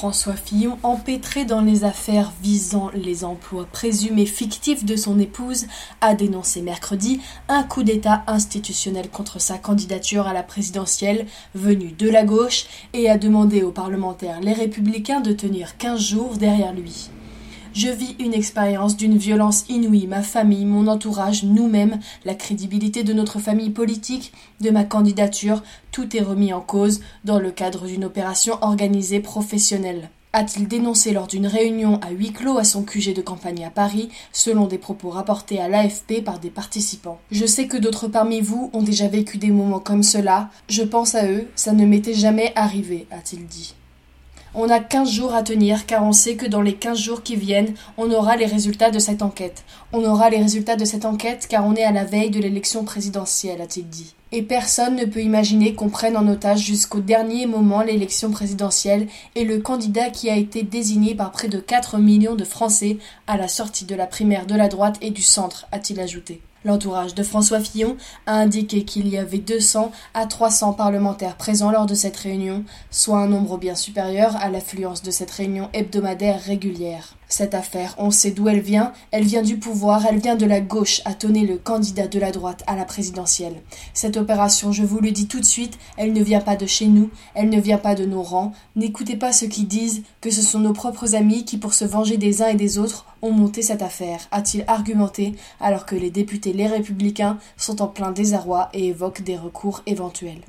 François Fillon, empêtré dans les affaires visant les emplois présumés fictifs de son épouse, a dénoncé mercredi un coup d'État institutionnel contre sa candidature à la présidentielle venue de la gauche et a demandé aux parlementaires les républicains de tenir 15 jours derrière lui. Je vis une expérience d'une violence inouïe, ma famille, mon entourage, nous-mêmes, la crédibilité de notre famille politique, de ma candidature, tout est remis en cause dans le cadre d'une opération organisée professionnelle a-t-il dénoncé lors d'une réunion à huis clos à son QG de campagne à Paris, selon des propos rapportés à l'AFP par des participants? Je sais que d'autres parmi vous ont déjà vécu des moments comme cela, je pense à eux, ça ne m'était jamais arrivé, a-t-il dit. On a 15 jours à tenir car on sait que dans les 15 jours qui viennent, on aura les résultats de cette enquête. On aura les résultats de cette enquête car on est à la veille de l'élection présidentielle, a-t-il dit. Et personne ne peut imaginer qu'on prenne en otage jusqu'au dernier moment l'élection présidentielle et le candidat qui a été désigné par près de 4 millions de Français à la sortie de la primaire de la droite et du centre, a-t-il ajouté. L'entourage de François Fillon a indiqué qu'il y avait 200 à 300 parlementaires présents lors de cette réunion, soit un nombre bien supérieur à l'affluence de cette réunion hebdomadaire régulière. Cette affaire, on sait d'où elle vient, elle vient du pouvoir, elle vient de la gauche, a tonné le candidat de la droite à la présidentielle. Cette je vous le dis tout de suite, elle ne vient pas de chez nous, elle ne vient pas de nos rangs. N'écoutez pas ceux qui disent que ce sont nos propres amis qui, pour se venger des uns et des autres, ont monté cette affaire, a-t-il argumenté, alors que les députés les républicains sont en plein désarroi et évoquent des recours éventuels.